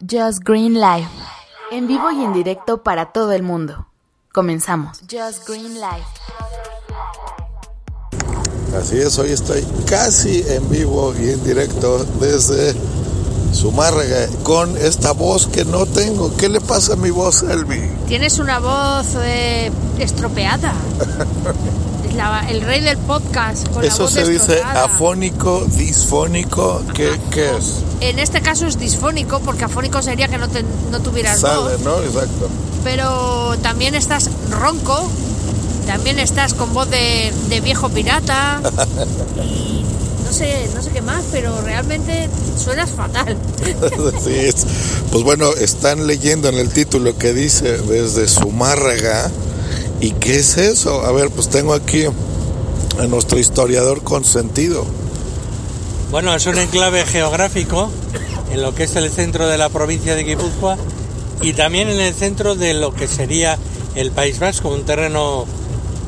Just Green Live. En vivo y en directo para todo el mundo. Comenzamos. Just Green Live. Así es, hoy estoy casi en vivo y en directo desde Zumárraga con esta voz que no tengo. ¿Qué le pasa a mi voz, Elvi? Tienes una voz eh, estropeada. La- el rey del podcast. Con la Eso voz se dice afónico, disfónico, ¿qué, qué es? En este caso es disfónico, porque afónico sería que no, te- no tuvieras Sale, voz. ¿no? Exacto. Pero también estás ronco, también estás con voz de, de viejo pirata. Y no sé, no sé qué más, pero realmente suenas fatal. Es. Pues bueno, están leyendo en el título que dice desde Zumárraga. ¿Y qué es eso? A ver, pues tengo aquí a nuestro historiador consentido. Bueno, es un enclave geográfico en lo que es el centro de la provincia de Guipúzcoa y también en el centro de lo que sería el País Vasco, un terreno,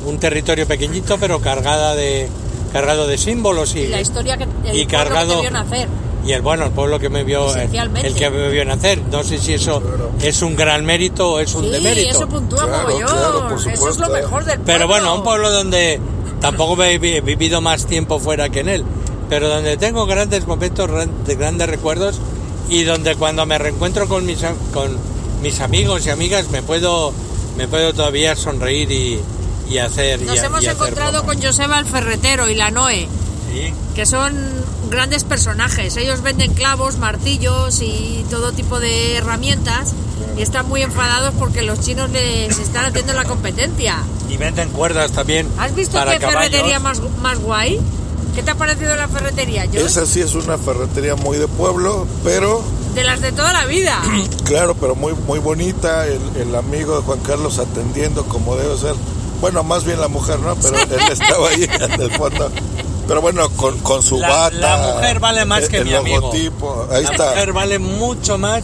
un territorio pequeñito pero cargada de, cargado de símbolos y, Y la historia que el y cargado que te vio nacer. Y el bueno el pueblo que me vio el que me vio nacer. No sé si eso es un gran mérito o es un Sí, demérito. eso puntúa Claro, mogollón. claro, por eso es supuesto. lo mejor del pueblo. Pero bueno, un pueblo donde tampoco he vi- he vivido más tiempo fuera que en él, pero donde tengo grandes momentos, gran- de grandes recuerdos y donde cuando me reencuentro con mis, con mis amigos y amigas me puedo, me puedo todavía sonreír y, y hacer. y Nos a- hemos y hacer encontrado con Joseba el Ferretero y la Noe, Sí. que son grandes personajes. Ellos venden clavos, martillos y todo tipo de herramientas y están muy enfadados porque los chinos les están haciendo la competencia. Y venden cuerdas también. ¿Has visto para qué caballos. ferretería más, más guay? ¿Qué te ha parecido la ferretería? Esa sí es una ferretería muy de pueblo, pero de las de toda la vida. claro, pero muy muy bonita. El, el amigo de Juan Carlos atendiendo como debe ser. Bueno, más bien la mujer, ¿no? Pero él estaba ahí en el fondo. Pero bueno, con, con su La- bata. la mujer vale más el- que el mi amigo. logotipo. Ahí la está. mujer vale mucho más,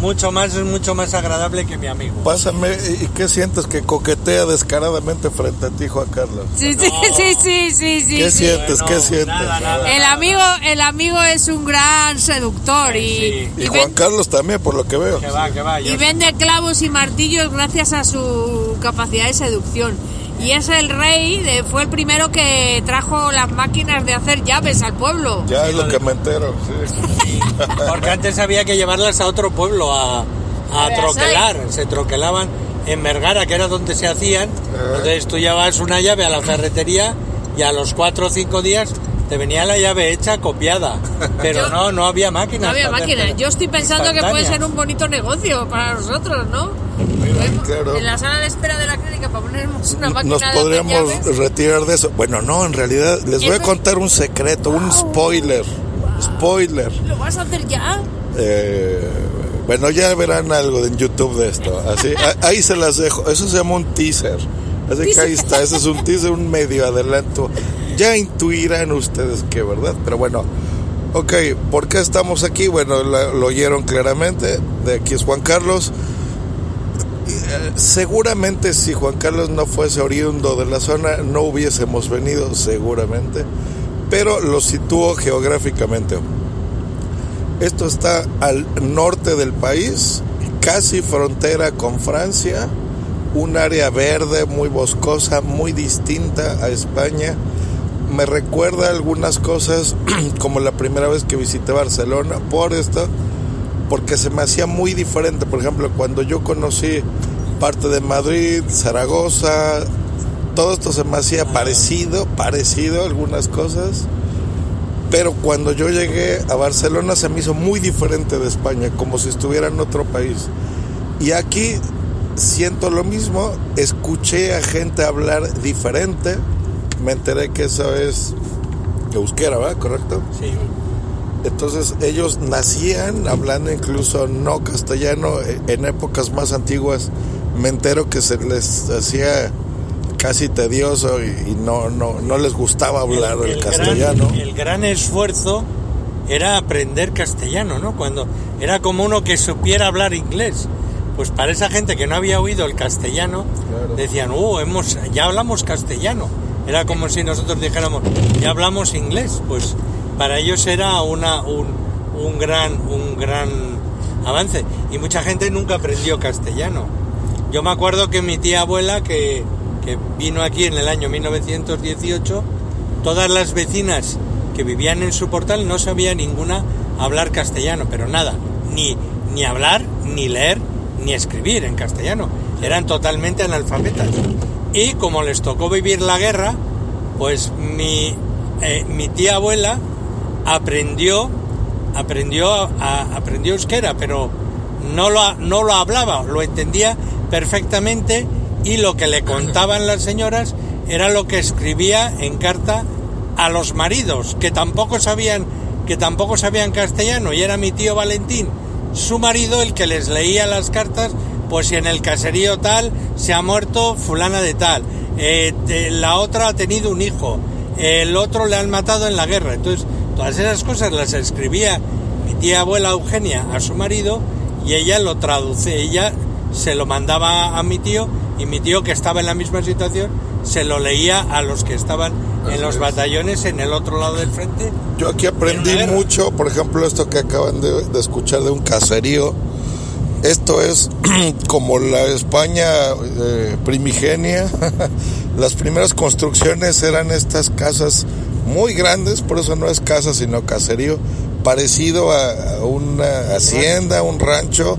mucho más, es mucho más agradable que mi amigo. Pásame, ¿y qué sientes que coquetea descaradamente frente a ti, Juan Carlos? Sí, sí, sí, sí, sí, sí. ¿Qué sí. sientes? ¿Qué sientes? nada, nada. El amigo, el amigo es un gran seductor y, Sí. Y y Juan Carlos también, por lo que veo. Que va, que va. y vende clavos y martillos gracias a su capacidad de seducción. Y es el rey, de- fue el primero que trajo las máquinas de hacer llaves al pueblo. Ya es lo que me entero. sí. Porque antes había que llevarlas a otro pueblo a, troquelar. Se troquelaban en Vergara, que era donde se hacían. Entonces tú llevabas una llave a la ferretería y a los cuatro o cinco días te venía la llave hecha copiada. Pero Yo- no, no había máquinas. No había máquinas. Yo estoy pensando que puede ser un bonito negocio para nosotros, ¿no? Podemos- claro. En la sala de espera de la clínica para ponernos una máquina Nos de hacer podríamos llaves. retirar de eso. Bueno, no, en realidad les voy a Eso- contar un secreto, un spoiler. Spoiler. ¿Lo vas a hacer ya? Eh, bueno, ya verán algo en YouTube de esto. Así, a- ahí se las dejo. Eso se llama un teaser. Así que ahí está. Ese es un teaser, un medio adelanto. Ya intuirán ustedes que, ¿verdad? Pero bueno. Ok, ¿por qué estamos aquí? Bueno, lo oyeron claramente. De aquí es Juan Carlos. Eh, Seguramente si Juan Carlos no fuese oriundo de la zona, no hubiésemos venido, seguramente. Pero lo sitúo geográficamente. Esto está al norte del país, casi frontera con Francia, un área verde muy boscosa, muy distinta a España. Me recuerda algunas cosas como la primera vez que visité Barcelona por esto, porque se me hacía muy diferente. Por ejemplo, cuando yo conocí parte de Madrid, Zaragoza, todo esto se me hacía parecido, parecido a algunas cosas. Pero cuando yo llegué a Barcelona se me hizo muy diferente de España, como si estuviera en otro país. Y aquí siento lo mismo, escuché a gente hablar diferente, me enteré que eso es euskera, ¿verdad? ¿Correcto? Sí. Entonces ellos nacían hablando incluso no castellano, eh, en épocas más antiguas me entero que se les hacía casi tedioso y, y no, no, no les gustaba hablar el, castellano. el gran esfuerzo era aprender castellano, ¿no? Cuando era como uno que supiera hablar inglés. Pues para esa gente que no había oído el castellano, Claro. decían, uh, hemos, ya hablamos castellano. Era como si nosotros dijéramos, ya hablamos inglés. Pues para ellos era una, un, un gran, un gran avance. Y mucha gente nunca aprendió castellano. Yo me acuerdo que mi tía abuela, que, que vino aquí en el año 1918, todas las vecinas que vivían en su portal no sabía ninguna hablar castellano, pero nada, ni, ni hablar, ni leer, ni escribir en castellano. Eran totalmente analfabetas. Y como les tocó vivir la guerra, pues mi, eh, mi tía abuela aprendió, aprendió, aprendió euskera, pero no lo, no lo hablaba, lo entendía perfectamente y lo que le contaban las señoras era lo que escribía en carta a los maridos, que tampoco sabían, que tampoco sabían castellano, y era mi tío Valentín, su marido, el que les leía las cartas, pues si en el caserío tal se ha muerto fulana de tal, eh, la otra ha tenido un hijo, el otro le han matado en la guerra. Entonces, todas esas cosas las escribía mi tía abuela Eugenia a su marido y ella lo traduce, ella se lo mandaba a mi tío y mi tío que estaba en la misma situación se lo leía a los que estaban en los batallones en el otro lado del frente. Yo aquí aprendí mucho, por ejemplo, esto que acaban de, de escuchar de un caserío. Esto es como la España eh, primigenia. Las primeras construcciones eran estas casas muy grandes, por eso no es casa sino caserío, parecido a una hacienda, un rancho.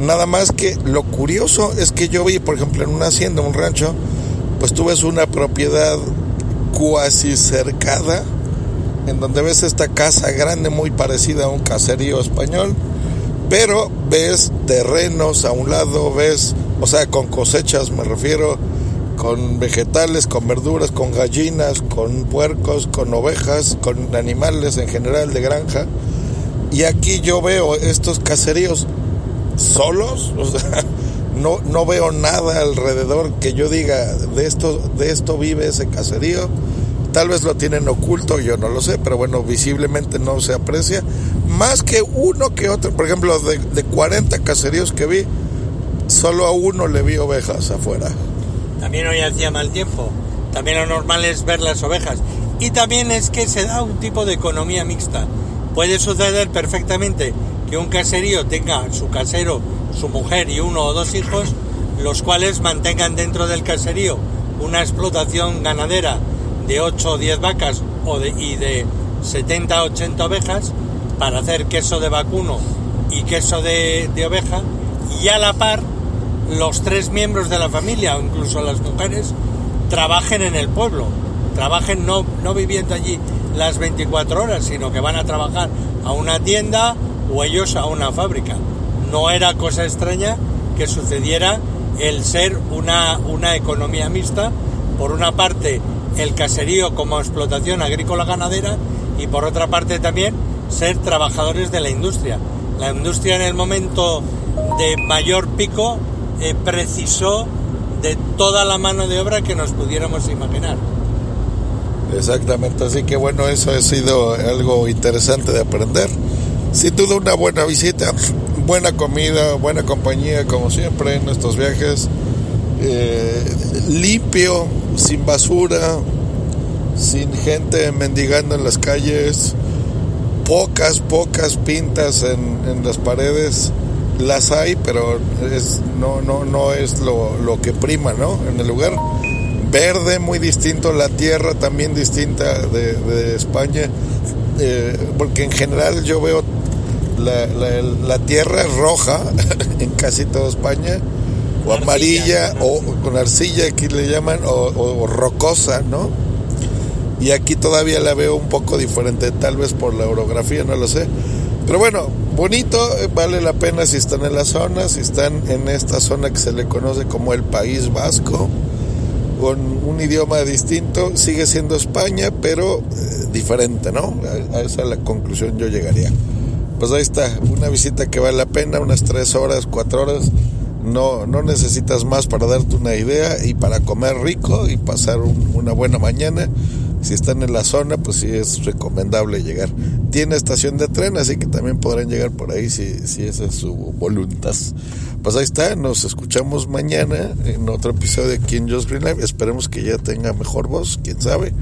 Nada más que lo curioso es que yo vi, por ejemplo, en una hacienda, un rancho, pues tú ves una propiedad cuasi cercada, en donde ves esta casa grande muy parecida a un caserío español, pero ves terrenos a un lado, ves, o sea, con cosechas me refiero, con vegetales, con verduras, con gallinas, con puercos, con ovejas, con animales en general de granja. Y aquí yo veo estos caseríos solos, o sea, no, no veo nada alrededor que yo diga de esto, de esto vive ese caserío. Tal vez lo tienen oculto, yo no lo sé, pero bueno, visiblemente no se aprecia. Más que uno que otro, por ejemplo, de, de 40 caseríos que vi, solo a uno le vi ovejas afuera. También hoy hacía mal tiempo. También lo normal es ver las ovejas. Y también es que se da un tipo de economía mixta. Puede suceder perfectamente que un caserío tenga su casero, su mujer y uno o dos hijos, los cuales mantengan dentro del caserío una explotación ganadera de 8 o 10 vacas o de, y de 70 o 80 ovejas para hacer queso de vacuno y queso de, de oveja y a la par los tres miembros de la familia o incluso las mujeres trabajen en el pueblo, trabajen no, no viviendo allí las 24 horas, sino que van a trabajar a una tienda o ellos a una fábrica. No era cosa extraña que sucediera el ser una, una economía mixta, por una parte el caserío como explotación agrícola ganadera y por otra parte también ser trabajadores de la industria. La industria en el momento de mayor pico eh, precisó de toda la mano de obra que nos pudiéramos imaginar. Exactamente, así que bueno, eso ha sido algo interesante de aprender. Sin duda una buena visita, buena comida, buena compañía, como siempre en estos viajes. Eh, limpio, sin basura, sin gente mendigando en las calles, pocas, pocas pintas en, en las paredes. Las hay, pero es, no, no, no es lo, lo que prima, ¿no? En el lugar verde muy distinto, la tierra también distinta de, de España, eh, porque en general yo veo la, la, la tierra es roja en casi toda España, o amarilla, Arcilla, o con arcilla aquí le llaman, o, o rocosa, ¿no? Y aquí todavía la veo un poco diferente, tal vez por la orografía, no lo sé. Pero bueno, bonito, eh, vale la pena si están en la zona, si están en esta zona que se le conoce como el País Vasco con un idioma distinto, sigue siendo España, pero eh, diferente, ¿no? A, a, esa es la conclusión yo llegaría. Pues ahí está, una visita que vale la pena, unas tres horas, cuatro horas. No, no necesitas más para darte una idea y para comer rico y pasar un, una buena mañana. Si están en la zona, pues sí es recomendable llegar. Tiene estación de tren, así que también podrán llegar por ahí si, si esa es su voluntad. Pues ahí está, nos escuchamos mañana en otro episodio aquí en Just Green Life. Esperemos que ya tenga mejor voz, quién sabe.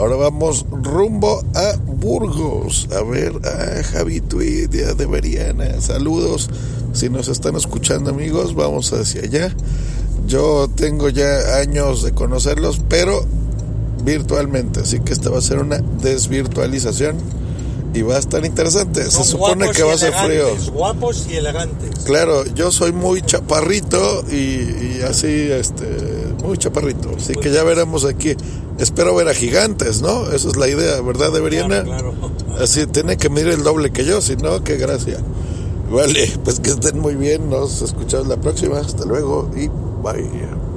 Ahora vamos rumbo a Burgos. A ver a Javi Tweet de Veriana. Saludos. Si nos están escuchando amigos, vamos hacia allá. Yo tengo ya años de conocerlos, pero virtualmente. Así que esta va a ser una desvirtualización y va a estar interesante. Se Son supone que va a ser frío. Guapos y elegantes. Claro, yo soy muy chaparrito y, y así, este, muy chaparrito. Así que ya veremos aquí. Espero ver a gigantes, ¿no? Esa es la idea, ¿verdad, Deberiana? Claro, claro. Así tiene que medir el doble que yo, si no, qué gracia. Vale, pues que estén muy bien. Nos escuchamos la próxima. Hasta luego y bye.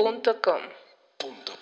Está